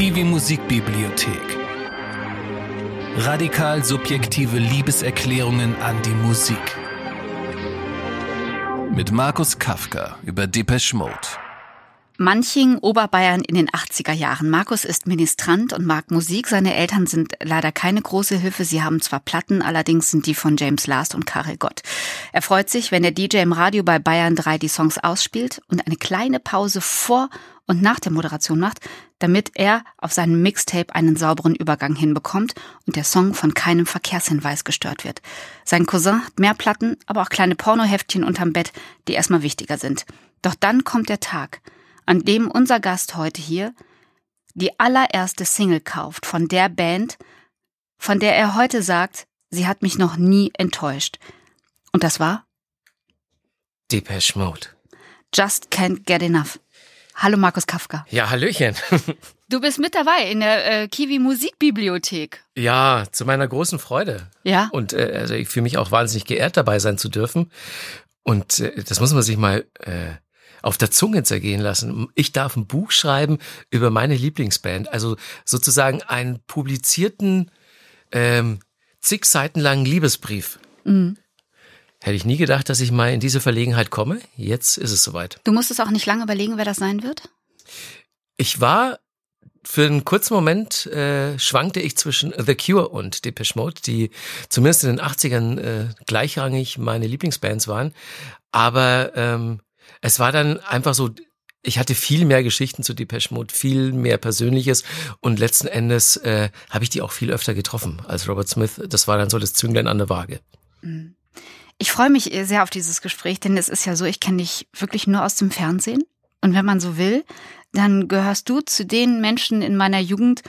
Kiwi Musikbibliothek. Radikal subjektive Liebeserklärungen an die Musik. Mit Markus Kafka über Depeche Mode. Manching, Oberbayern in den 80er Jahren. Markus ist Ministrant und mag Musik. Seine Eltern sind leider keine große Hilfe. Sie haben zwar Platten, allerdings sind die von James Last und Karel Gott. Er freut sich, wenn der DJ im Radio bei Bayern 3 die Songs ausspielt und eine kleine Pause vor und nach der Moderation macht, damit er auf seinem Mixtape einen sauberen Übergang hinbekommt und der Song von keinem Verkehrshinweis gestört wird. Sein Cousin hat mehr Platten, aber auch kleine Pornoheftchen unterm Bett, die erstmal wichtiger sind. Doch dann kommt der Tag an dem unser Gast heute hier die allererste Single kauft von der Band, von der er heute sagt, sie hat mich noch nie enttäuscht. Und das war? Depeche Mode. Just Can't Get Enough. Hallo Markus Kafka. Ja, Hallöchen. Du bist mit dabei in der äh, Kiwi Musikbibliothek. Ja, zu meiner großen Freude. Ja. Und äh, also ich fühle mich auch wahnsinnig geehrt, dabei sein zu dürfen. Und äh, das muss man sich mal äh, auf der Zunge zergehen lassen. Ich darf ein Buch schreiben über meine Lieblingsband, also sozusagen einen publizierten, ähm, zig Seiten langen Liebesbrief. Mhm. Hätte ich nie gedacht, dass ich mal in diese Verlegenheit komme. Jetzt ist es soweit. Du musstest auch nicht lange überlegen, wer das sein wird? Ich war für einen kurzen Moment äh, schwankte ich zwischen The Cure und Depeche Mode, die zumindest in den 80ern äh, gleichrangig meine Lieblingsbands waren. Aber ähm, es war dann einfach so, ich hatte viel mehr Geschichten zu Depeche Mode, viel mehr Persönliches und letzten Endes äh, habe ich die auch viel öfter getroffen als Robert Smith. Das war dann so das Zünglein an der Waage. Mhm. Ich freue mich sehr auf dieses Gespräch, denn es ist ja so, ich kenne dich wirklich nur aus dem Fernsehen. Und wenn man so will, dann gehörst du zu den Menschen in meiner Jugend,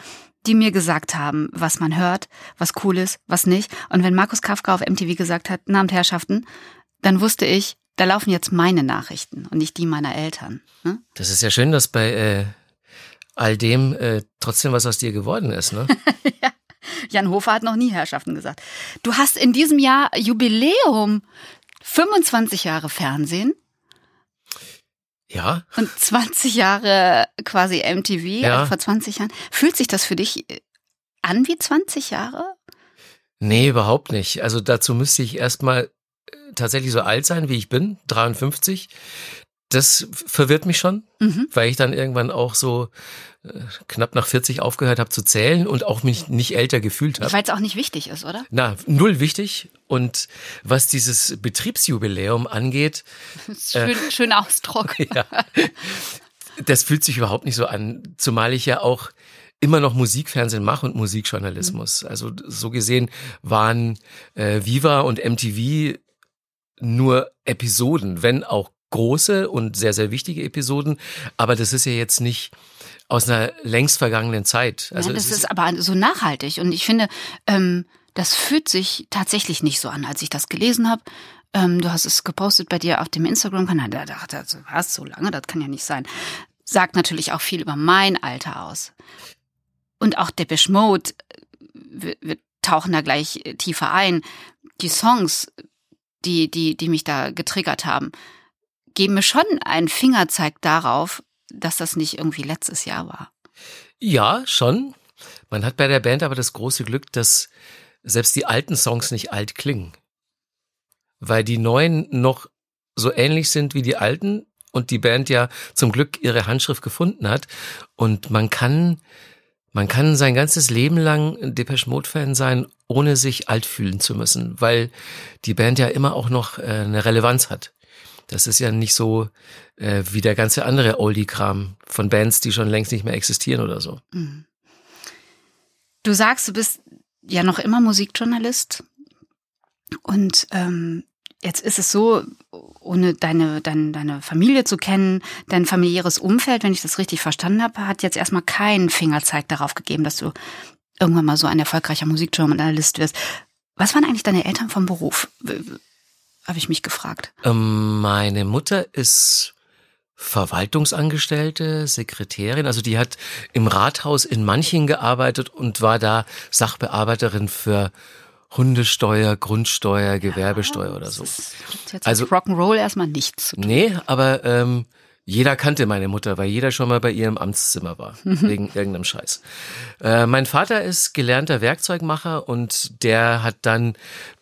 die mir gesagt haben, was man hört, was cool ist, was nicht. Und wenn Markus Kafka auf MTV gesagt hat, Namen Herrschaften, dann wusste ich, da laufen jetzt meine Nachrichten und nicht die meiner Eltern. Ne? Das ist ja schön, dass bei äh, all dem äh, trotzdem was aus dir geworden ist, ne? ja. Jan Hofer hat noch nie Herrschaften gesagt. Du hast in diesem Jahr Jubiläum 25 Jahre Fernsehen. Ja. Und 20 Jahre quasi MTV ja. vor 20 Jahren. Fühlt sich das für dich äh, an wie 20 Jahre? Nee, überhaupt nicht. Also dazu müsste ich erstmal tatsächlich so alt sein, wie ich bin, 53. Das verwirrt mich schon, mhm. weil ich dann irgendwann auch so äh, knapp nach 40 aufgehört habe zu zählen und auch mich nicht älter gefühlt habe. Weil es auch nicht wichtig ist, oder? Na, null wichtig. Und was dieses Betriebsjubiläum angeht. Schön, äh, schön Ausdruck. ja, das fühlt sich überhaupt nicht so an, zumal ich ja auch immer noch Musikfernsehen mache und Musikjournalismus. Mhm. Also so gesehen waren äh, Viva und MTV nur Episoden, wenn auch große und sehr, sehr wichtige Episoden. Aber das ist ja jetzt nicht aus einer längst vergangenen Zeit. Also ja, das ist, ist, aber so nachhaltig. Und ich finde, ähm, das fühlt sich tatsächlich nicht so an, als ich das gelesen habe. Ähm, du hast es gepostet bei dir auf dem Instagram-Kanal. Da dachte ich, was, so lange? Das kann ja nicht sein. Sagt natürlich auch viel über mein Alter aus. Und auch Depeche Mode, wir, wir tauchen da gleich tiefer ein. Die Songs die, die, die mich da getriggert haben, geben mir schon einen Fingerzeig darauf, dass das nicht irgendwie letztes Jahr war. Ja, schon. Man hat bei der Band aber das große Glück, dass selbst die alten Songs nicht alt klingen. Weil die neuen noch so ähnlich sind wie die alten und die Band ja zum Glück ihre Handschrift gefunden hat. Und man kann man kann sein ganzes Leben lang Depeche Mode Fan sein, ohne sich alt fühlen zu müssen, weil die Band ja immer auch noch äh, eine Relevanz hat. Das ist ja nicht so äh, wie der ganze andere Oldie-Kram von Bands, die schon längst nicht mehr existieren oder so. Mhm. Du sagst, du bist ja noch immer Musikjournalist und ähm, Jetzt ist es so, ohne deine, deine, deine Familie zu kennen, dein familiäres Umfeld, wenn ich das richtig verstanden habe, hat jetzt erstmal keinen Fingerzeig darauf gegeben, dass du irgendwann mal so ein erfolgreicher Musikjournalist wirst. Was waren eigentlich deine Eltern vom Beruf? Habe ich mich gefragt. Ähm, meine Mutter ist Verwaltungsangestellte, Sekretärin, also die hat im Rathaus in Manching gearbeitet und war da Sachbearbeiterin für Hundesteuer, Grundsteuer, Gewerbesteuer ja, oder so. Jetzt also Rock'n'Roll erstmal nichts. Nee, aber ähm, jeder kannte meine Mutter, weil jeder schon mal bei ihr im Amtszimmer war, wegen irgendeinem Scheiß. Äh, mein Vater ist gelernter Werkzeugmacher und der hat dann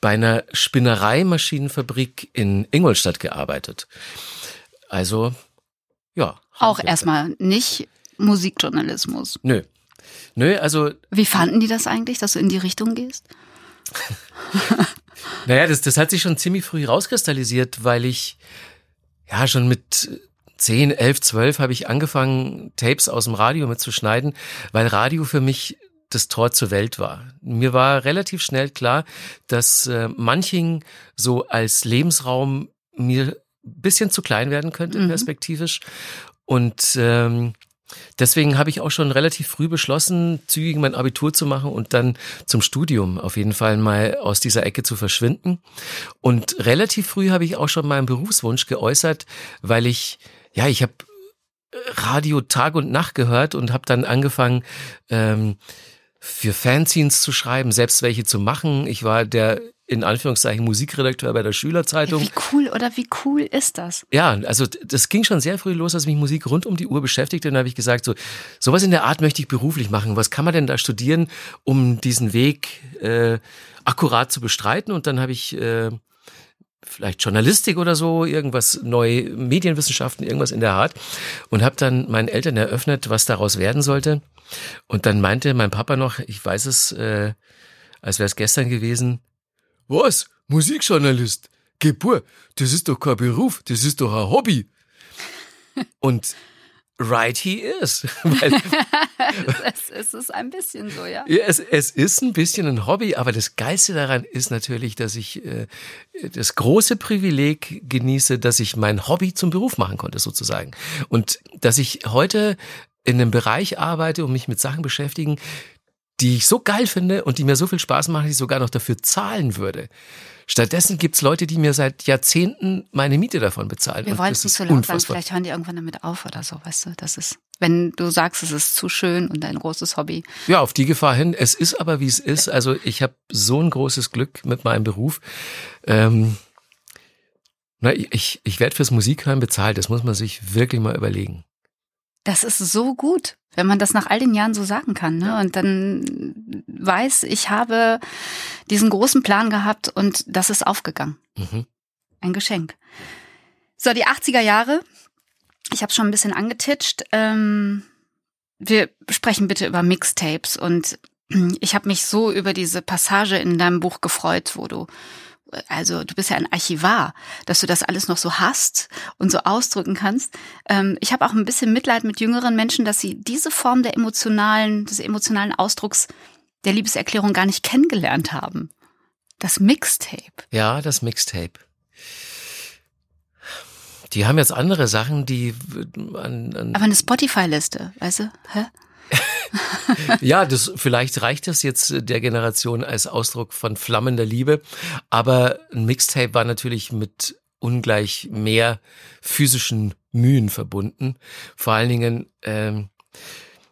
bei einer Spinnereimaschinenfabrik in Ingolstadt gearbeitet. Also, ja. Auch erstmal nicht Musikjournalismus. Nö. Nö, also. Wie fanden die das eigentlich, dass du in die Richtung gehst? naja, das, das hat sich schon ziemlich früh rauskristallisiert, weil ich ja schon mit 10, 11, 12 habe ich angefangen, Tapes aus dem Radio mitzuschneiden, weil Radio für mich das Tor zur Welt war. Mir war relativ schnell klar, dass äh, Manching so als Lebensraum mir bisschen zu klein werden könnte, mhm. perspektivisch. Und ähm, deswegen habe ich auch schon relativ früh beschlossen, zügig mein Abitur zu machen und dann zum Studium auf jeden Fall mal aus dieser Ecke zu verschwinden. Und relativ früh habe ich auch schon meinen Berufswunsch geäußert, weil ich ja, ich habe Radio Tag und Nacht gehört und habe dann angefangen, ähm, für Fanzines zu schreiben, selbst welche zu machen. Ich war der in Anführungszeichen Musikredakteur bei der Schülerzeitung. Wie cool oder wie cool ist das? Ja, also das ging schon sehr früh los, dass mich Musik rund um die Uhr beschäftigte. Und dann habe ich gesagt, so sowas in der Art möchte ich beruflich machen. Was kann man denn da studieren, um diesen Weg äh, akkurat zu bestreiten? Und dann habe ich äh, vielleicht Journalistik oder so, irgendwas neue Medienwissenschaften, irgendwas in der Art und habe dann meinen Eltern eröffnet, was daraus werden sollte. Und dann meinte mein Papa noch, ich weiß es, äh, als wäre es gestern gewesen, was? Musikjournalist? Gebur, das ist doch kein Beruf, das ist doch ein Hobby. Und Right he is. es, es, ist ein bisschen so, ja. ja es, es, ist ein bisschen ein Hobby, aber das Geilste daran ist natürlich, dass ich äh, das große Privileg genieße, dass ich mein Hobby zum Beruf machen konnte, sozusagen. Und dass ich heute in einem Bereich arbeite und mich mit Sachen beschäftigen, die ich so geil finde und die mir so viel Spaß machen, dass ich sogar noch dafür zahlen würde. Stattdessen gibt's Leute, die mir seit Jahrzehnten meine Miete davon bezahlen. Wir wollen es nicht so laut sagen, vielleicht hören die irgendwann damit auf oder so, weißt du, das ist, wenn du sagst, es ist zu schön und ein großes Hobby. Ja, auf die Gefahr hin. Es ist aber, wie es ist. Also ich habe so ein großes Glück mit meinem Beruf. Ähm, na, ich, ich werde fürs Musikhören bezahlt, das muss man sich wirklich mal überlegen. Das ist so gut, wenn man das nach all den Jahren so sagen kann. Ne? Und dann weiß, ich habe diesen großen Plan gehabt und das ist aufgegangen. Mhm. Ein Geschenk. So, die 80er Jahre. Ich habe schon ein bisschen angetitscht. Ähm, wir sprechen bitte über Mixtapes und ich habe mich so über diese Passage in deinem Buch gefreut, wo du also du bist ja ein Archivar, dass du das alles noch so hast und so ausdrücken kannst. Ähm, ich habe auch ein bisschen Mitleid mit jüngeren Menschen, dass sie diese Form der emotionalen, des emotionalen Ausdrucks der Liebeserklärung gar nicht kennengelernt haben. Das Mixtape. Ja, das Mixtape. Die haben jetzt andere Sachen, die an, an Aber eine Spotify-Liste, weißt du? Hä? Ja, das, vielleicht reicht das jetzt der Generation als Ausdruck von flammender Liebe. Aber ein Mixtape war natürlich mit ungleich mehr physischen Mühen verbunden. Vor allen Dingen, ähm,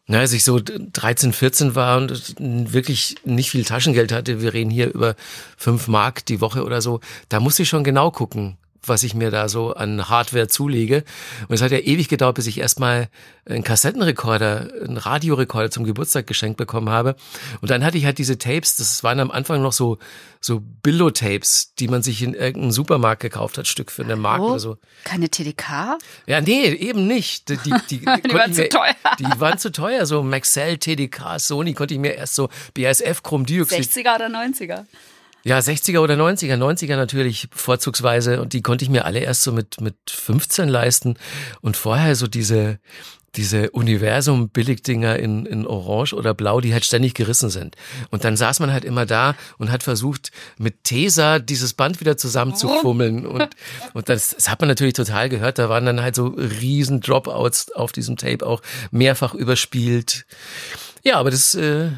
na, als ich so 13, 14 war und wirklich nicht viel Taschengeld hatte, wir reden hier über fünf Mark die Woche oder so, da musste ich schon genau gucken, was ich mir da so an Hardware zulege. Und es hat ja ewig gedauert, bis ich erstmal einen Kassettenrekorder, einen Radiorekorder zum Geburtstag geschenkt bekommen habe. Und dann hatte ich halt diese Tapes, das waren am Anfang noch so, so Billo-Tapes, die man sich in irgendeinem Supermarkt gekauft hat, Stück für eine Mark oder so. Keine TDK? Ja, nee, eben nicht. Die, die, die, die waren zu teuer. Die waren zu teuer, so Maxell, TDK, Sony konnte ich mir erst so BASF Chromdioxid. 60er oder 90er? Ja, 60er oder 90er, 90er natürlich vorzugsweise und die konnte ich mir alle erst so mit, mit 15 leisten und vorher so diese, diese Universum-Billigdinger in, in Orange oder Blau, die halt ständig gerissen sind. Und dann saß man halt immer da und hat versucht, mit Tesa dieses Band wieder zusammenzufummeln. Und, und das, das hat man natürlich total gehört. Da waren dann halt so riesen Dropouts auf diesem Tape auch mehrfach überspielt. Ja, aber das, äh,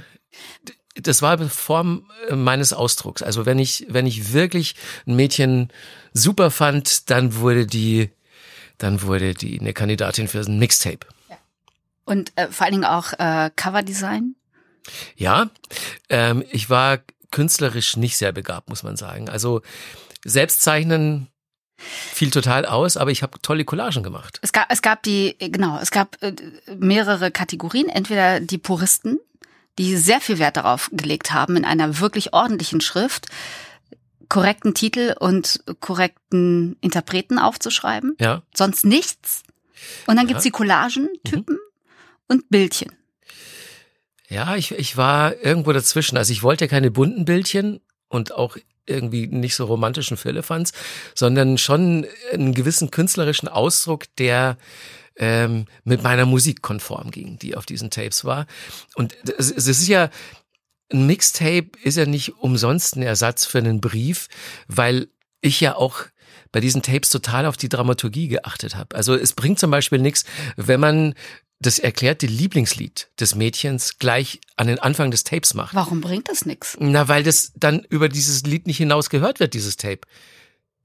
das war eine Form äh, meines Ausdrucks. Also wenn ich, wenn ich wirklich ein Mädchen super fand, dann wurde die, dann wurde die eine Kandidatin für ein Mixtape. Und äh, vor allen Dingen auch äh, Coverdesign? Ja, ähm, ich war künstlerisch nicht sehr begabt, muss man sagen. Also Selbstzeichnen fiel total aus, aber ich habe tolle Collagen gemacht. Es gab, es gab die, genau, es gab äh, mehrere Kategorien. Entweder die Puristen, die sehr viel Wert darauf gelegt haben, in einer wirklich ordentlichen Schrift korrekten Titel und korrekten Interpreten aufzuschreiben. Ja. Sonst nichts. Und dann Ja. gibt's die Collagen-Typen und Bildchen. Ja, ich, ich war irgendwo dazwischen. Also ich wollte keine bunten Bildchen und auch irgendwie nicht so romantischen Firlefanz, sondern schon einen gewissen künstlerischen Ausdruck, der ähm, mit meiner Musik konform ging, die auf diesen Tapes war. Und es, ist ja, ein Mixtape ist ja nicht umsonst ein Ersatz für einen Brief, weil ich ja auch bei diesen Tapes total auf die Dramaturgie geachtet habe. Also es bringt zum Beispiel nichts, wenn man das erklärte Lieblingslied des Mädchens gleich an den Anfang des Tapes macht. Warum bringt das nix? Na, weil das dann über dieses Lied nicht hinaus gehört wird, dieses Tape.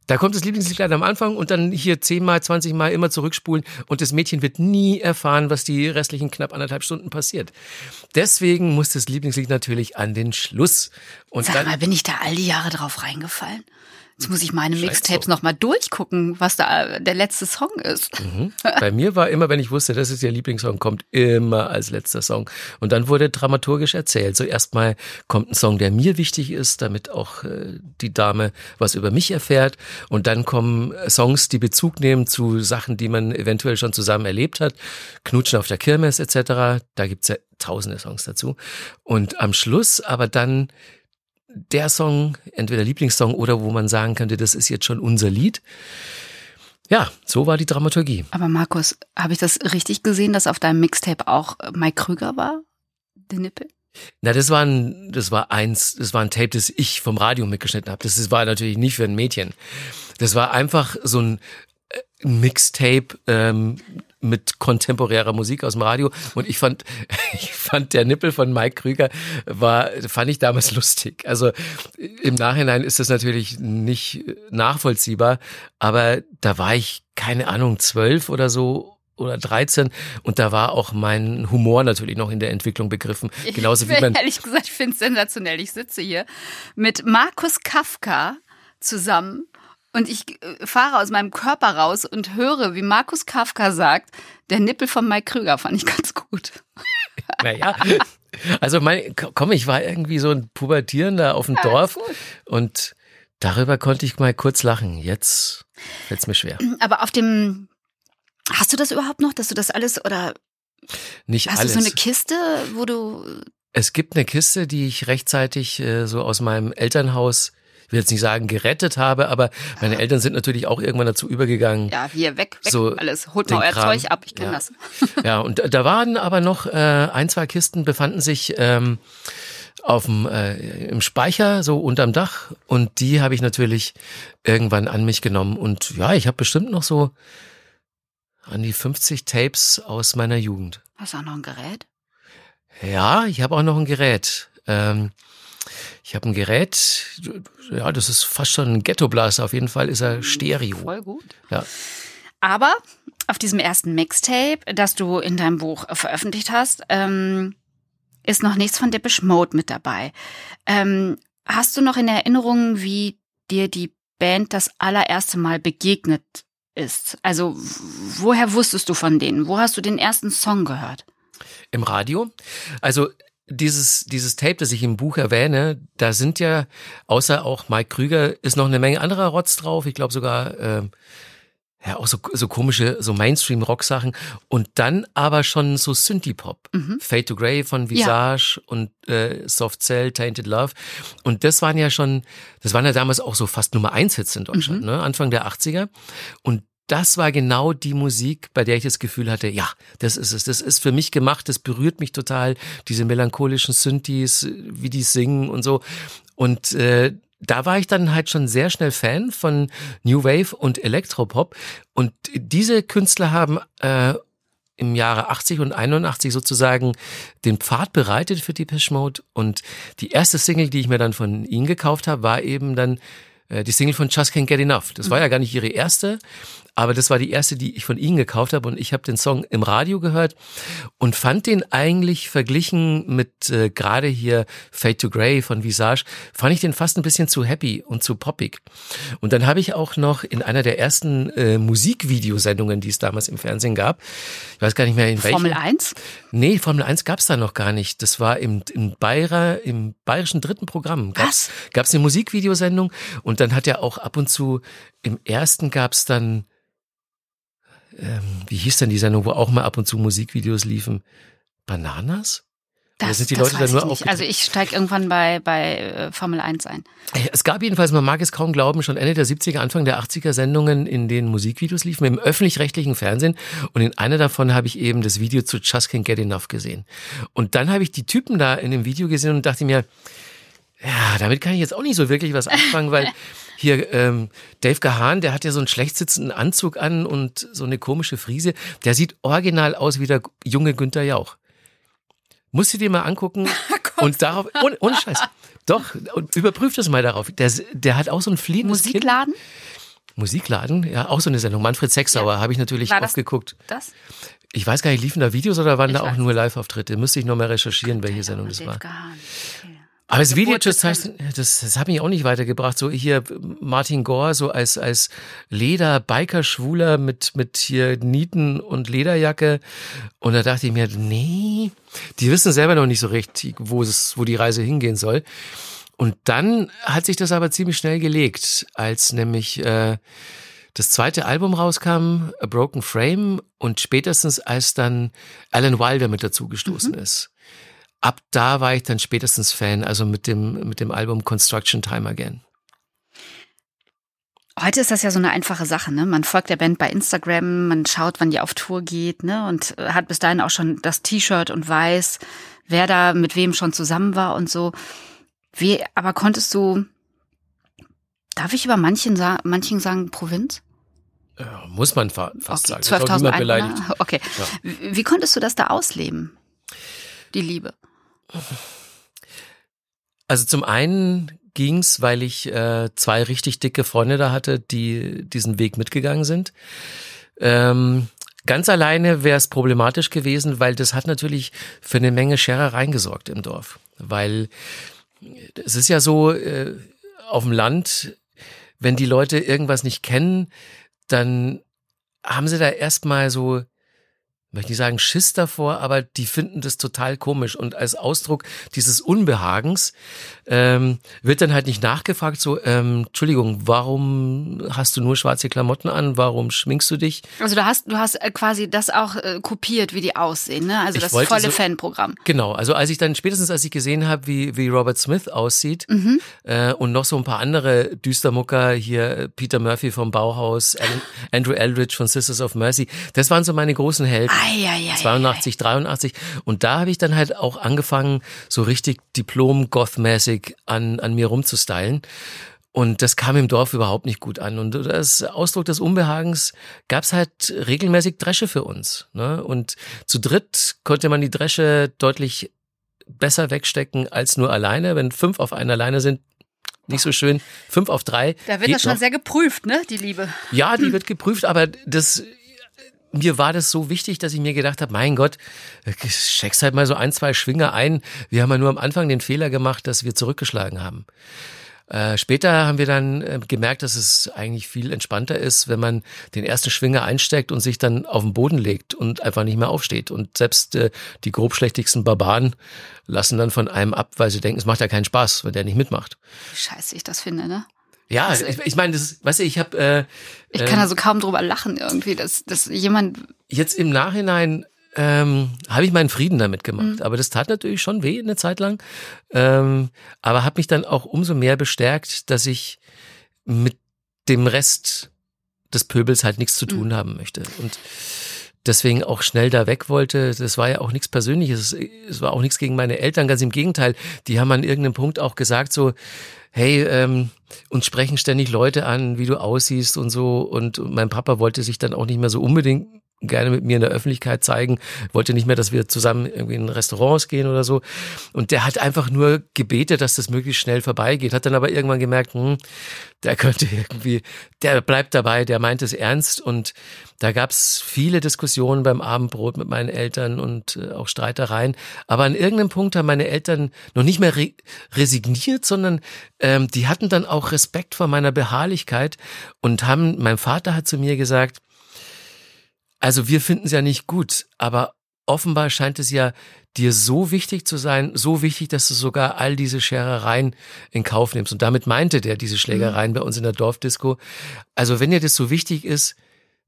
Da kommt das Lieblingslied gleich am Anfang und dann hier zehnmal, zwanzigmal immer zurückspulen und das Mädchen wird nie erfahren, was die restlichen knapp anderthalb Stunden passiert. Deswegen muss das Lieblingslied natürlich an den Schluss. Und Sag mal, bin ich da all die Jahre drauf reingefallen? Jetzt muss ich meine Mixtapes so. noch mal durchgucken, was da äh, der letzte Song ist. Mhm. Bei mir war immer, wenn ich wusste, das ist ihr Lieblingssong, kommt immer als letzter Song. Und dann wurde dramaturgisch erzählt. So erstmal kommt ein Song, der mir wichtig ist, damit auch äh, die Dame was über mich erfährt. Und dann kommen äh, Songs, die Bezug nehmen zu Sachen, die man eventuell schon zusammen erlebt hat. Knutschen auf der Kirmes etc. Da gibt's ja tausende Songs dazu. Und am Schluss aber dann der Song, entweder Lieblingssong oder wo man sagen könnte, das ist jetzt schon unser Lied. Ja, so war die Dramaturgie. Aber Markus, habe ich das richtig gesehen, dass auf deinem Mixtape auch Mike Krüger war? Der Nippel? Na, das war ein, das war eins, das war ein Tape, das ich vom Radio mitgeschnitten habe. Das, das war natürlich nicht für ein Mädchen. Das war einfach so ein äh, Mixtape ähm, mit kontemporärer Musik aus dem Radio. Und ich fand, ich fand der Nippel von Mike Krüger war, fand ich damals lustig. Also im Nachhinein ist das natürlich nicht nachvollziehbar, aber da war ich keine Ahnung zwölf oder so oder 13 und da war auch mein Humor natürlich noch in der Entwicklung begriffen. Genauso wie man Ehrlich gesagt, ich finde es sensationell. Ich sitze hier mit Markus Kafka zusammen und ich äh, fahre aus meinem Körper raus und höre, wie Markus Kafka sagt, der Nippel von Mike Krüger fand ich ganz gut. Naja, also mein, komm, ich war irgendwie so ein Pubertierender auf dem Dorf gut. und darüber konnte ich mal kurz lachen. Jetzt fällt's mir schwer. Aber auf dem, hast du das überhaupt noch, dass du das alles oder Nicht hast alles. du so eine Kiste, wo du es gibt eine Kiste, die ich rechtzeitig äh, so aus meinem Elternhaus, ich will jetzt nicht sagen gerettet habe, aber meine Eltern sind natürlich auch irgendwann dazu übergegangen. ja hier weg, weg So alles, holt mal euer Kram, Zeug ab, ich kenne ja. das. Ja, und da waren aber noch äh, ein, zwei Kisten befanden sich ähm, auf dem äh, im Speicher so unterm Dach und die habe ich natürlich irgendwann an mich genommen und ja, ich habe bestimmt noch so an die 50 Tapes aus meiner Jugend. Hast du auch noch ein Gerät? Ja, ich habe auch noch ein Gerät. Ähm, ich habe ein Gerät, ja, das ist fast schon ein Ghetto-Blaster. Auf jeden Fall ist er Stereo. Voll gut. Ja. Aber auf diesem ersten Mixtape, das du in deinem Buch veröffentlicht hast, ähm, ist noch nichts von Depeche Mode mit dabei. Ähm, hast du noch in Erinnerung, wie dir die Band das allererste Mal begegnet ist? Also woher wusstest du von denen? Wo hast du den ersten Song gehört? Im Radio. Also dieses, dieses Tape, das ich im Buch erwähne, da sind ja, außer auch Mike Krüger, ist noch eine Menge anderer Rotz drauf. Ich glaube sogar, ähm, ja, auch so, so komische, so Mainstream-Rock-Sachen. Und dann aber schon so Synthie-Pop. Mhm. Fade to Grey von Visage und äh, Soft Cell, Tainted Love. Und das waren ja schon, das waren ja damals auch so fast Nummer eins Hits in Deutschland, Mhm. ne? Anfang der 80er. Und das war genau die Musik, bei der ich das Gefühl hatte, ja, das ist es. Das ist für mich gemacht, das berührt mich total, diese melancholischen Synthes, wie die singen und so. Und äh, da war ich dann halt schon sehr schnell Fan von New Wave und Elektropop. Und diese Künstler haben äh, im Jahre 80 und 81 sozusagen den Pfad bereitet für Depeche Mode. Und die erste Single, die ich mir dann von ihnen gekauft habe, war eben dann äh, die Single von Just Can't Get Enough. Das war ja gar nicht ihre erste, aber das war die erste, die ich von ihnen gekauft habe und ich habe den Song im Radio gehört und fand den eigentlich verglichen mit äh, gerade hier Fade to Grey von Visage, fand ich den fast ein bisschen zu happy und zu poppig. Und dann habe ich auch noch in einer der ersten äh, Musikvideosendungen, die es damals im Fernsehen gab, ich weiß gar nicht mehr in welcher. Formel 1? Nee, Formel 1 gab es da noch gar nicht. Das war im, im, Bayer, im bayerischen dritten Programm. Gab's, Was? Gab es eine Musikvideosendung und dann hat er auch ab und zu, im ersten gab es dann, ähm, wie hieß denn die Sendung, wo auch mal ab und zu Musikvideos liefen? Bananas? Oder Das, sind die das Leute da weiß nur ich? Also ich steige irgendwann bei, bei äh, Formel 1 ein. Es gab jedenfalls, man mag es kaum glauben, schon Ende der 70er, Anfang der 80er Sendungen, in denen Musikvideos liefen, im öffentlich-rechtlichen Fernsehen. Und in einer davon habe ich eben das Video zu Just Can't Get Enough gesehen. Und dann habe ich die Typen da in dem Video gesehen und dachte mir, ja, damit kann ich jetzt auch nicht so wirklich was anfangen, weil hier ähm, Dave Gahan, der hat ja so einen schlecht sitzenden Anzug an und so eine komische Frise. Der sieht original aus wie der junge Günther Jauch. Musst du dir mal angucken und darauf, ohne, ohne Scheiß. Doch, und überprüf das mal darauf. Der, der hat auch so ein fliehendes Kind. Musikladen? Musikladen, ja, auch so eine Sendung. Manfred Sechsauer habe ich natürlich War oft das- geguckt. Das? Ich weiß gar nicht, liefen da Videos oder waren Ich da auch weiß nur Live-Auftritte? Müsste ich noch mal recherchieren, welche Sendung das Dave war. Gahan. Aber das Video das, heißt, das, das hat mich auch nicht weitergebracht. So hier Martin Gore so als als Leder Biker Schwuler mit mit hier Nieten und Lederjacke und da dachte ich mir, nee, die wissen selber noch nicht so recht, wo es wo die Reise hingehen soll. Und dann hat sich das aber ziemlich schnell gelegt, als nämlich äh, das zweite Album rauskam, A Broken Frame, und spätestens als dann Alan Wilder mit dazugestoßen ist. Ab da war ich dann spätestens Fan, also mit dem, mit dem Album Construction Time Again. Heute ist das ja so eine einfache Sache, ne? Man folgt der Band bei Instagram, man schaut, wann die auf Tour geht, ne? Und äh, hat bis dahin auch schon das T-Shirt und weiß, wer da mit wem schon zusammen war und so. Wie, aber konntest du, darf ich über manchen, manchen sagen Provinz? Ja, muss man fa fast Okay, sagen. Ist auch 12.000 niemand beleidigt. Okay. Ja. Wie, wie konntest du das da ausleben? Die Liebe. Also zum einen ging's, weil ich äh, zwei richtig dicke Freunde da hatte, die diesen Weg mitgegangen sind. Ähm, ganz alleine wäre es problematisch gewesen, weil das hat natürlich für eine Menge Scherereien gesorgt im Dorf. Weil es ist ja so, äh, auf dem Land, wenn die Leute irgendwas nicht kennen, dann haben sie da erstmal so, möchte nicht sagen Schiss davor, aber die finden das total komisch. Und als Ausdruck dieses Unbehagens ähm, wird dann halt nicht nachgefragt, so, ähm, Entschuldigung, warum hast du nur schwarze Klamotten an, warum schminkst du dich? Also du hast, du hast äh, quasi das auch äh, kopiert, wie die aussehen, ne? Also Ich das volle so- Fanprogramm. Genau, also als ich dann, spätestens als ich gesehen habe, wie, wie Robert Smith aussieht äh, und noch so ein paar andere Düstermucker, hier Peter Murphy vom Bauhaus, Alan, Andrew Eldridge von Sisters of Mercy, das waren so meine großen Helden. Eieiei. 82, 83 und da habe ich dann halt auch angefangen, so richtig Diplom-Goth-mäßig an, an mir rumzustylen. Und das kam im Dorf überhaupt nicht gut an. Und als Ausdruck des Unbehagens gab's halt regelmäßig Dresche für uns. Ne? Und zu dritt konnte man die Dresche deutlich besser wegstecken als nur alleine. Wenn fünf auf einer Leine sind, nicht so schön. Fünf auf drei. Da wird das schon noch. sehr geprüft, ne? Die Liebe. Ja, die wird geprüft, aber das mir war das so wichtig, dass ich mir gedacht habe, mein Gott, checkst halt mal so ein, zwei Schwinger ein. Wir haben ja nur am Anfang den Fehler gemacht, dass wir zurückgeschlagen haben. Äh, später haben wir dann äh, gemerkt, dass es eigentlich viel entspannter ist, wenn man den ersten Schwinger einsteckt und sich dann auf den Boden legt und einfach nicht mehr aufsteht. Und selbst äh, die grobschlächtigsten Barbaren lassen dann von einem ab, weil sie denken, es macht ja keinen Spaß, wenn der nicht mitmacht. Wie scheiße ich das finde, ne? Ja, Also, ich, ich meine, das, ist- weißt du, ich habe äh, Ich kann da so kaum drüber lachen irgendwie, dass, dass jemand, jetzt im Nachhinein ähm, habe ich meinen Frieden damit gemacht. Aber das tat natürlich schon weh eine Zeit lang. Ähm, aber habe mich dann auch umso mehr bestärkt, dass ich mit dem Rest des Pöbels halt nichts zu tun haben möchte. Und deswegen auch schnell da weg wollte. Das war ja auch nichts Persönliches. Es war auch nichts gegen meine Eltern. Ganz im Gegenteil. Die haben an irgendeinem Punkt auch gesagt so, hey, ähm, uns sprechen ständig Leute an, wie du aussiehst und so. Und mein Papa wollte sich dann auch nicht mehr so unbedingt gerne mit mir in der Öffentlichkeit zeigen, wollte nicht mehr, dass wir zusammen irgendwie in Restaurants gehen oder so. Und der hat einfach nur gebetet, dass das möglichst schnell vorbeigeht, hat dann aber irgendwann gemerkt, hm, der könnte irgendwie, der bleibt dabei, der meint es ernst und da gab's viele Diskussionen beim Abendbrot mit meinen Eltern und äh, auch Streitereien. Aber an irgendeinem Punkt haben meine Eltern noch nicht mehr re resigniert, sondern ähm, die hatten dann auch Respekt vor meiner Beharrlichkeit und haben, mein Vater hat zu mir gesagt, also wir finden es ja nicht gut, aber offenbar scheint es ja dir so wichtig zu sein, so wichtig, dass du sogar all diese Scherereien in Kauf nimmst. Und damit meinte der diese Schlägereien mhm. bei uns in der Dorfdisco. Also wenn dir das so wichtig ist,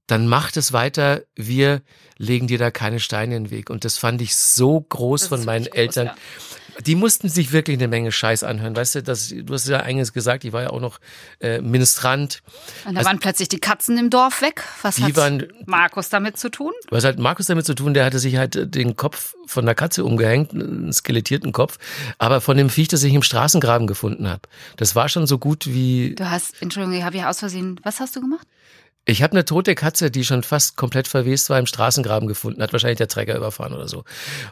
dann macht es weiter. Wir legen dir da keine Steine in den Weg. Und das fand ich so groß von meinen Eltern. Groß, ja. Die mussten sich wirklich eine Menge Scheiß anhören. Weißt du, das, du hast ja einiges gesagt, ich war ja auch noch äh, Ministrant. Und da also, waren plötzlich die Katzen im Dorf weg. Was hat waren, Markus damit zu tun? Was hat Markus damit zu tun? Der hatte sich halt den Kopf von der Katze umgehängt, einen skelettierten Kopf, aber von dem Viech, das ich im Straßengraben gefunden habe. Das war schon so gut wie. Du hast, Entschuldigung, ich habe ja aus Versehen, was hast du gemacht? Ich habe eine tote Katze, die schon fast komplett verwest war, im Straßengraben gefunden. Hat wahrscheinlich der Trecker überfahren oder so.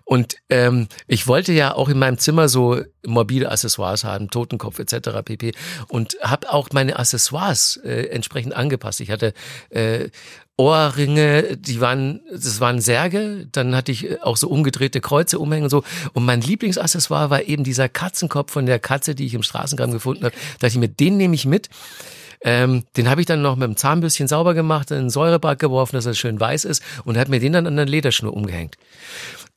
Und ähm, ich wollte ja auch in meinem Zimmer so mobile Accessoires haben, Totenkopf etc. pp. Und habe auch meine Accessoires äh, entsprechend angepasst. Ich hatte äh, Ohrringe, die waren, das waren Särge, dann hatte ich auch so umgedrehte Kreuze umhängen und so. Und mein Lieblingsaccessoire war eben dieser Katzenkopf von der Katze, die ich im Straßengraben gefunden habe. Da dachte ich mir, den nehme ich mit. Ähm, den habe ich dann noch mit dem Zahnbürstchen sauber gemacht, in ein Säurebad geworfen, dass er schön weiß ist und habe mir den dann an der Lederschnur umgehängt.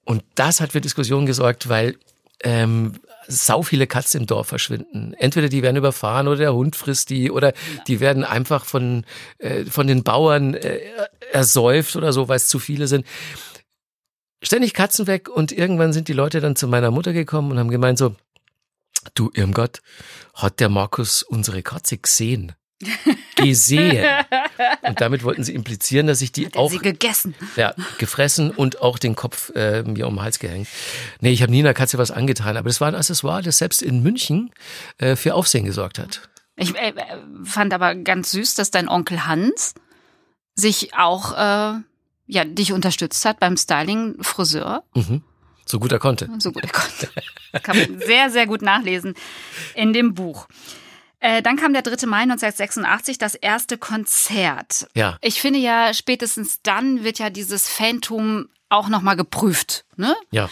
Und das hat für Diskussionen gesorgt, weil ähm, sau viele Katzen im Dorf verschwinden. Entweder die werden überfahren oder der Hund frisst die oder die werden einfach von, äh, von den Bauern äh, ersäuft oder so, weil es zu viele sind. Ständig Katzen weg und irgendwann sind die Leute dann zu meiner Mutter gekommen und haben gemeint so, du Irmgott, hat der Markus unsere Katze gesehen? Gesehen. Und damit wollten sie implizieren, dass ich die auch sie gegessen. Ja, gefressen und auch den Kopf äh, mir um den Hals gehängt. Nee, ich habe nie einer Katze was angetan, aber das war ein Accessoire, das selbst in München äh, für Aufsehen gesorgt hat. Ich äh, fand aber ganz süß, dass dein Onkel Hans sich auch äh, ja dich unterstützt hat beim Styling Friseur. Mhm. So gut er konnte. So gut er konnte. Kann man sehr, sehr gut nachlesen in dem Buch. Äh, dann kam der 3. Mai 1986, das erste Konzert. Ja. Ich finde ja, spätestens dann wird ja dieses Phantom auch nochmal geprüft. Ne? Ja.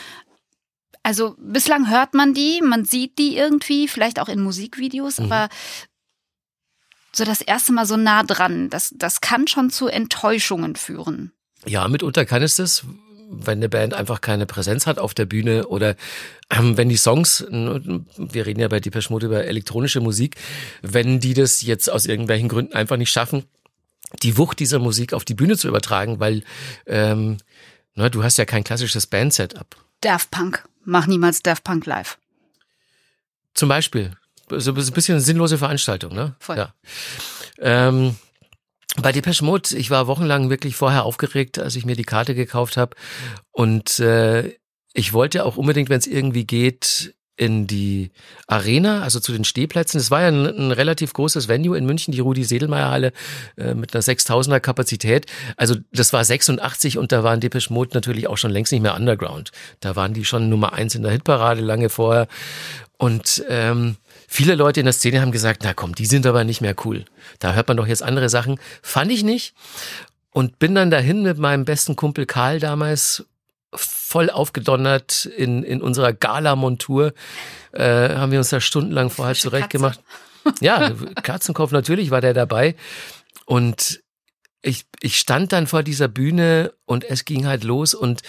Also bislang hört man die, man sieht die irgendwie, vielleicht auch in Musikvideos, mhm. aber so das erste Mal so nah dran, das, das kann schon zu Enttäuschungen führen. Ja, mitunter kann es das, wenn eine Band einfach keine Präsenz hat auf der Bühne oder ähm, wenn die Songs, wir reden ja bei Depeche Mode über elektronische Musik, wenn die das jetzt aus irgendwelchen Gründen einfach nicht schaffen, die Wucht dieser Musik auf die Bühne zu übertragen, weil ähm, na, du hast ja kein klassisches Band-Setup. Daft Punk. Mach niemals Daft Punk live. Zum Beispiel. So ein bisschen eine sinnlose Veranstaltung, ne? Voll. Ja. Ähm, bei Depeche Mode, ich war wochenlang wirklich vorher aufgeregt, als ich mir die Karte gekauft habe. Und äh, ich wollte auch unbedingt, wenn es irgendwie geht, in die Arena, also zu den Stehplätzen. Es war ja ein, ein, relativ großes Venue in München, die Rudi-Sedelmeier-Halle äh, mit einer 6000er Kapazität. Also das war 86 und da waren Depeche Mode natürlich auch schon längst nicht mehr Underground. Da waren die schon Nummer eins in der Hitparade lange vorher. Und ähm, Viele Leute in der Szene haben gesagt, na komm, die sind aber nicht mehr cool. Da hört man doch jetzt andere Sachen. Fand ich nicht. Und bin dann dahin mit meinem besten Kumpel Karl damals voll aufgedonnert in, in unserer Gala-Montur. Äh, haben wir uns da stundenlang vorher zurechtgemacht. Ja, Katzenkopf natürlich war der dabei. Und ich, ich stand dann vor dieser Bühne und es ging halt los und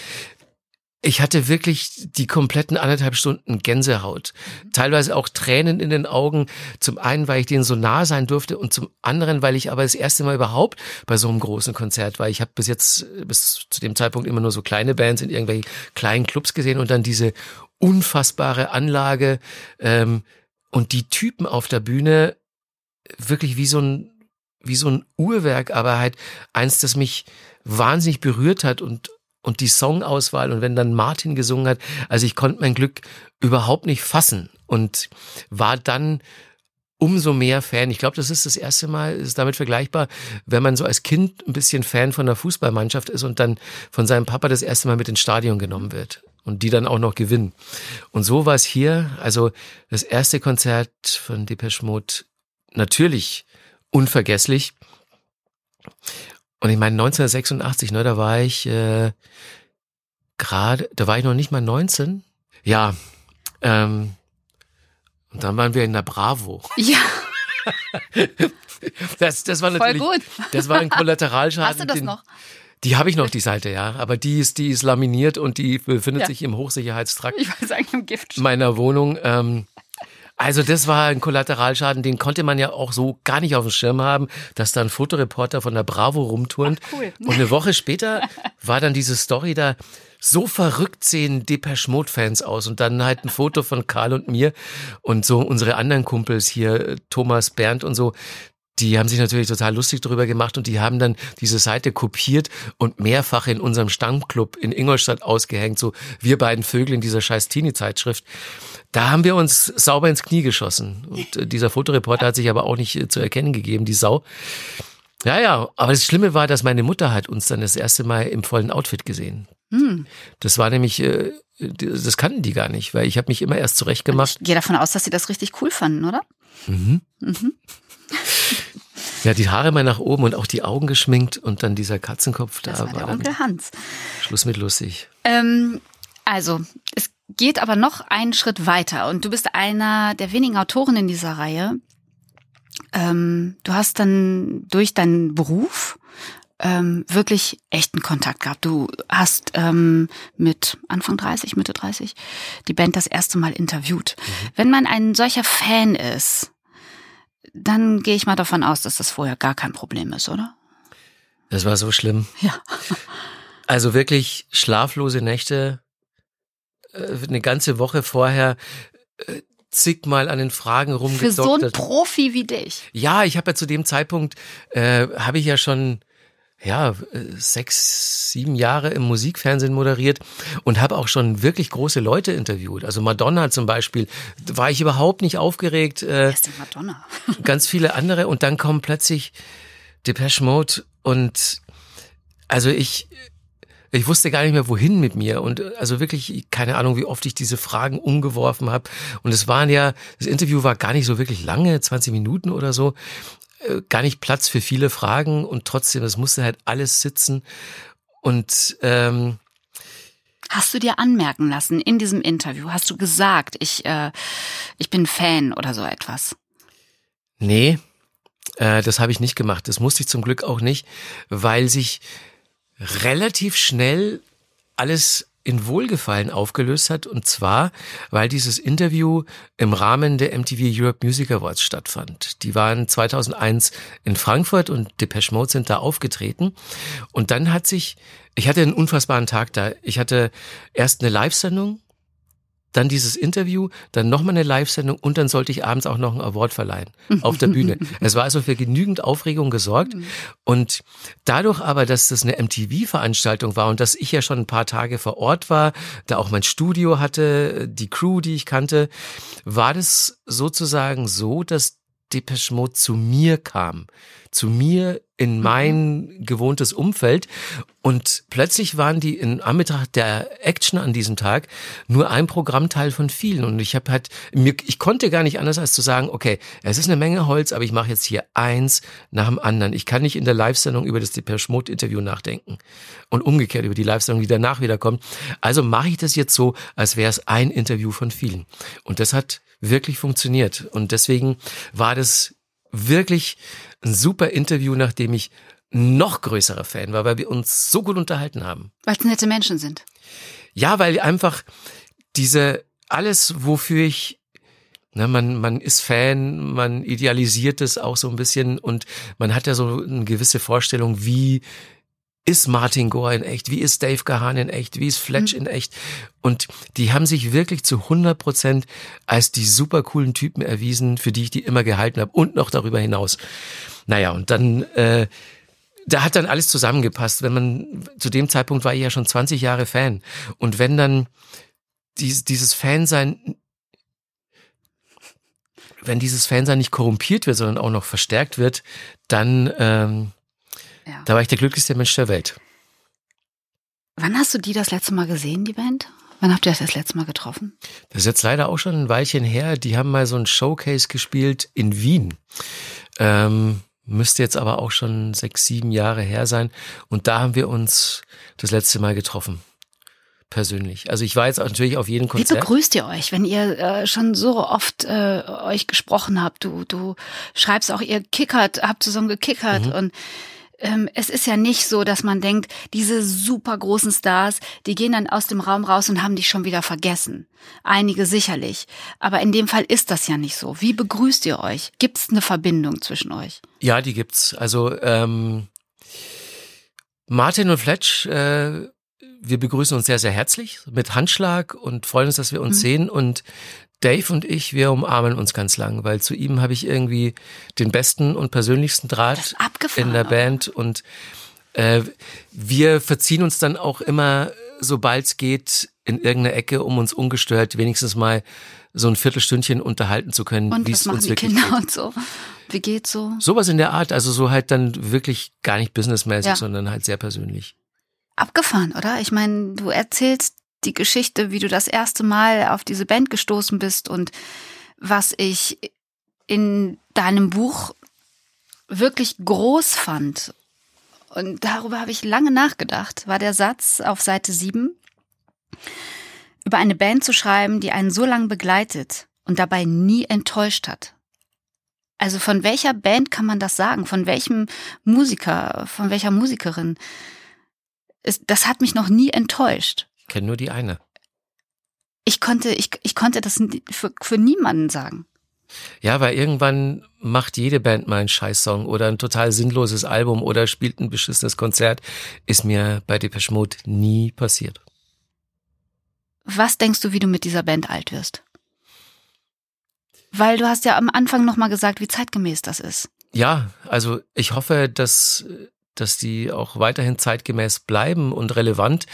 ich hatte wirklich die kompletten anderthalb Stunden Gänsehaut. Teilweise auch Tränen in den Augen. Zum einen, weil ich denen so nah sein durfte und zum anderen, weil ich aber das erste Mal überhaupt bei so einem großen Konzert war. Ich habe bis jetzt, bis zu dem Zeitpunkt immer nur so kleine Bands in irgendwelchen kleinen Clubs gesehen und dann diese unfassbare Anlage ähm, und die Typen auf der Bühne wirklich wie so ein wie so ein Uhrwerk, aber halt eins, das mich wahnsinnig berührt hat und und die Songauswahl und wenn dann Martin gesungen hat, also ich konnte mein Glück überhaupt nicht fassen und war dann umso mehr Fan. Ich glaube, das ist das erste Mal, ist damit vergleichbar, wenn man so als Kind ein bisschen Fan von der Fußballmannschaft ist und dann von seinem Papa das erste Mal mit ins Stadion genommen wird und die dann auch noch gewinnen. Und so war es hier, also das erste Konzert von Depeche Mode natürlich unvergesslich. Und ich meine 1986, ne, da war ich äh, gerade, da war ich noch nicht mal 19. Ja, ähm, und dann waren wir in der Bravo. Ja. Das, das war natürlich, Voll gut. das war ein Kollateralschaden. Hast du das den- noch? Die habe ich noch, die Seite, ja. Aber die ist, die ist laminiert und die befindet Ja. sich im Hochsicherheitstrakt Ich wollte sagen, im Gift. meiner Wohnung. Ähm, also das war ein Kollateralschaden, den konnte man ja auch so gar nicht auf dem Schirm haben, dass da ein Fotoreporter von der Bravo rumturnt. Ach, cool. Und eine Woche später war dann diese Story da, so verrückt sehen Depeche Mode Fans aus und dann halt ein Foto von Karl und mir und so unsere anderen Kumpels hier, Thomas, Bernd und so, die haben sich natürlich total lustig darüber gemacht und die haben dann diese Seite kopiert und mehrfach in unserem Stammclub in Ingolstadt ausgehängt, so wir beiden Vögel in dieser scheiß Teenie-Zeitschrift. Da haben wir uns sauber ins Knie geschossen. Und äh, dieser Fotoreporter hat sich aber auch nicht äh, zu erkennen gegeben, die Sau. Ja, ja, aber das Schlimme war, dass meine Mutter hat uns dann das erste Mal im vollen Outfit gesehen. Hm. Das war nämlich, äh, das kannten die gar nicht, weil ich habe mich immer erst zurechtgemacht. Ich gehe davon aus, dass sie das richtig cool fanden, oder? Ja, die Haare mal nach oben und auch die Augen geschminkt und dann dieser Katzenkopf, da Das war war, der dann Onkel Hans. Schluss mit lustig. Ähm, also, es geht aber noch einen Schritt weiter und du bist einer der wenigen Autoren in dieser Reihe. Ähm, du hast dann durch deinen Beruf ähm, wirklich echten Kontakt gehabt. Du hast ähm, mit Anfang 30, Mitte 30 die Band das erste Mal interviewt. Wenn man ein solcher Fan ist, dann gehe ich mal davon aus, dass das vorher gar kein Problem ist, oder? Das war so schlimm. Ja. Also wirklich schlaflose Nächte, äh, eine ganze Woche vorher äh, zigmal an den Fragen Für so einen rumgedoktert. Profi wie dich. Ja, ich habe ja zu dem Zeitpunkt, äh, habe ich ja schon ja, äh, sechs, sieben Jahre im Musikfernsehen moderiert und habe auch schon wirklich große Leute interviewt. Also Madonna zum Beispiel, war ich überhaupt nicht aufgeregt. Äh, Wer ist denn Madonna? ganz viele andere und dann kommen plötzlich Depeche Mode und also ich ich wusste gar nicht mehr wohin mit mir und äh, also wirklich keine Ahnung, wie oft ich diese Fragen umgeworfen habe und es waren ja das Interview war gar nicht so wirklich lange, 20 Minuten oder so, äh, gar nicht Platz für viele Fragen und trotzdem es musste halt alles sitzen und ähm, Hast du dir anmerken lassen in diesem Interview? Hast du gesagt, ich, äh, ich bin Fan oder so etwas? Nee, äh, das habe ich nicht gemacht. Das musste ich zum Glück auch nicht, weil sich relativ schnell alles in Wohlgefallen aufgelöst hat. Und zwar, weil dieses Interview im Rahmen der MTV Europe Music Awards stattfand. Die waren 2001 in Frankfurt und Depeche Mode sind da aufgetreten. Und dann hat sich, ich hatte einen unfassbaren Tag da. Ich hatte erst eine Live-Sendung, dann dieses Interview, dann nochmal eine Live-Sendung und dann sollte ich abends auch noch einen Award verleihen auf der Bühne. Es war also für genügend Aufregung gesorgt. Und dadurch aber, dass das eine MTV-Veranstaltung war und dass ich ja schon ein paar Tage vor Ort war, da auch mein Studio hatte, die Crew, die ich kannte, war das sozusagen so, dass Depeche Mode zu mir kam, zu mir in mein gewohntes Umfeld. Und plötzlich waren die in Anbetracht der Action an diesem Tag nur ein Programmteil von vielen. Und ich habe halt mir ich konnte gar nicht anders als zu sagen, okay, es ist eine Menge Holz, aber ich mache jetzt hier eins nach dem anderen. Ich kann nicht in der Live-Sendung über das Depeche Mode Interview nachdenken. Und umgekehrt über die Live-Sendung, die danach wieder kommt. Also mache ich das jetzt so, als wäre es ein Interview von vielen. Und das hat wirklich funktioniert. Und deswegen war das wirklich ein super Interview, nachdem ich noch größerer Fan war, weil wir uns so gut unterhalten haben. Weil es nette Menschen sind. Ja, weil einfach diese alles, wofür ich na, man, man ist Fan, man idealisiert es auch so ein bisschen und man hat ja so eine gewisse Vorstellung, wie ist Martin Gore in echt, wie ist Dave Gahan in echt, wie ist Fletch in echt? Und die haben sich wirklich zu 100 Prozent als die super coolen Typen erwiesen, für die ich die immer gehalten habe und noch darüber hinaus. Naja, und dann äh, da hat dann alles zusammengepasst. Wenn man zu dem Zeitpunkt war ich ja schon 20 Jahre Fan. Und wenn dann dies, dieses Fansein wenn dieses Fansein nicht korrumpiert wird, sondern auch noch verstärkt wird, dann ähm, ja. da war ich der glücklichste Mensch der Welt. Wann hast du die das letzte Mal gesehen, die Band? Wann habt ihr das das letzte Mal getroffen? Das ist jetzt leider auch schon ein Weilchen her. Die haben mal so ein Showcase gespielt in Wien. Ähm, müsste jetzt aber auch schon sechs, sieben Jahre her sein. Und da haben wir uns das letzte Mal getroffen persönlich. Also ich war jetzt natürlich auf jeden Konzert. Wie begrüßt ihr euch, wenn ihr äh, schon so oft äh, euch gesprochen habt? Du, du schreibst auch, ihr kickert, habt zusammen gekickert mhm. und ähm, es ist ja nicht so, dass man denkt, diese super großen Stars, die gehen dann aus dem Raum raus und haben dich schon wieder vergessen. Einige sicherlich. Aber in dem Fall ist das ja nicht so. Wie begrüßt ihr euch? Gibt es eine Verbindung zwischen euch? Ja, die gibt's. Also ähm, Martin und Fletch, äh, wir begrüßen uns sehr, sehr herzlich mit Handschlag und freuen uns, dass wir uns mhm. sehen. Und Dave und ich, wir umarmen uns ganz lang, weil zu ihm habe ich irgendwie den besten und persönlichsten Draht in der Band und äh, wir verziehen uns dann auch immer, sobald es geht, in irgendeine Ecke, um uns ungestört wenigstens mal so ein Viertelstündchen unterhalten zu können, wie es uns die Kinder geht. und so. Wie geht's so? Sowas in der Art, also so halt dann wirklich gar nicht businessmäßig, ja. sondern halt sehr persönlich. Abgefahren, oder? Ich meine, du erzählst die Geschichte, wie du das erste Mal auf diese Band gestoßen bist und was ich in deinem Buch wirklich groß fand. Und darüber habe ich lange nachgedacht, war der Satz auf Seite 7, über eine Band zu schreiben, die einen so lange begleitet und dabei nie enttäuscht hat. Also von welcher Band kann man das sagen? Von welchem Musiker, von welcher Musikerin? Das hat mich noch nie enttäuscht kenne nur die eine. Ich konnte, ich, ich konnte das für, für niemanden sagen. Ja, weil irgendwann macht jede Band mal einen Scheißsong oder ein total sinnloses Album oder spielt ein beschissenes Konzert. Ist mir bei Depeche Mode nie passiert. Was denkst du, wie du mit dieser Band alt wirst? Weil du hast ja am Anfang nochmal gesagt, wie zeitgemäß das ist. Ja, also ich hoffe, dass dass die auch weiterhin zeitgemäß bleiben und relevant.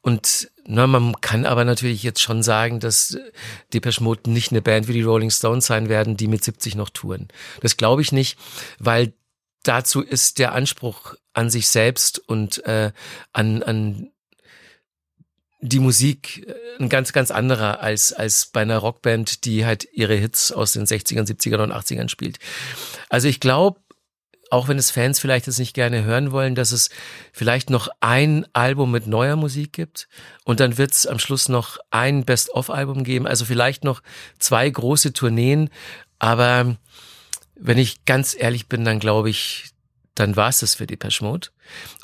Und na, man kann aber natürlich jetzt schon sagen, dass Depeche Mode nicht eine Band wie die Rolling Stones sein werden, die mit 70 noch touren. Das glaube ich nicht, weil dazu ist der Anspruch an sich selbst und äh, an, an die Musik äh, ein ganz, ganz anderer als, als bei einer Rockband, die halt ihre Hits aus den 60ern, 70ern und 80ern spielt. Also ich glaube, auch wenn es Fans vielleicht jetzt nicht gerne hören wollen, dass es vielleicht noch ein Album mit neuer Musik gibt und dann wird es am Schluss noch ein Best-of-Album geben, also vielleicht noch zwei große Tourneen, aber wenn ich ganz ehrlich bin, dann glaube ich, dann war es das für die Mode.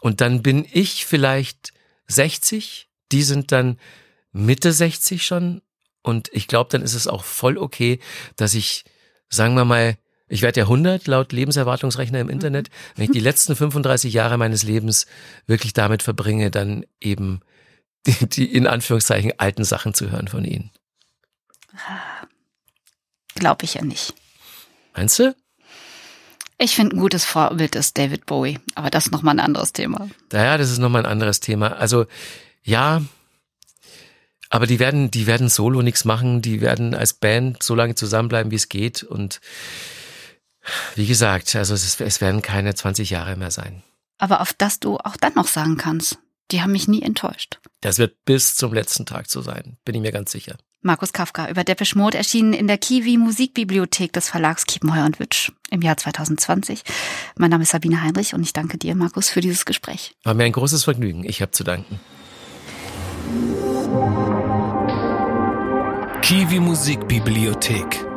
Und dann bin ich vielleicht 60, die sind dann Mitte 60 schon. Und ich glaube, dann ist es auch voll okay, dass ich, sagen wir mal, ich werde ja 100 laut Lebenserwartungsrechner im Internet. Mhm. Wenn ich die letzten 35 Jahre meines Lebens wirklich damit verbringe, dann eben die, die in Anführungszeichen alten Sachen zu hören von ihnen. Glaube ich ja nicht. Meinst du? Ich finde, ein gutes Vorbild ist David Bowie, aber das ist nochmal ein anderes Thema. Naja, das ist nochmal ein anderes Thema. Also, ja, aber die werden, die werden solo nichts machen, die werden als Band so lange zusammenbleiben, wie es geht und wie gesagt, also es, es werden keine 20 Jahre mehr sein. Aber auf das du auch dann noch sagen kannst, die haben mich nie enttäuscht. Das wird bis zum letzten Tag so sein, bin ich mir ganz sicher. Markus Kafka über Depeche Mode erschienen in der Kiwi Musikbibliothek des Verlags Kiepenheuer und Witsch im Jahr 2020. Mein Name ist Sabine Heinrich und ich danke dir, Markus, für dieses Gespräch. War mir ein großes Vergnügen. Ich habe zu danken. Kiwi Musikbibliothek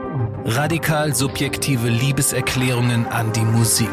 Radikal subjektive Liebeserklärungen an die Musik.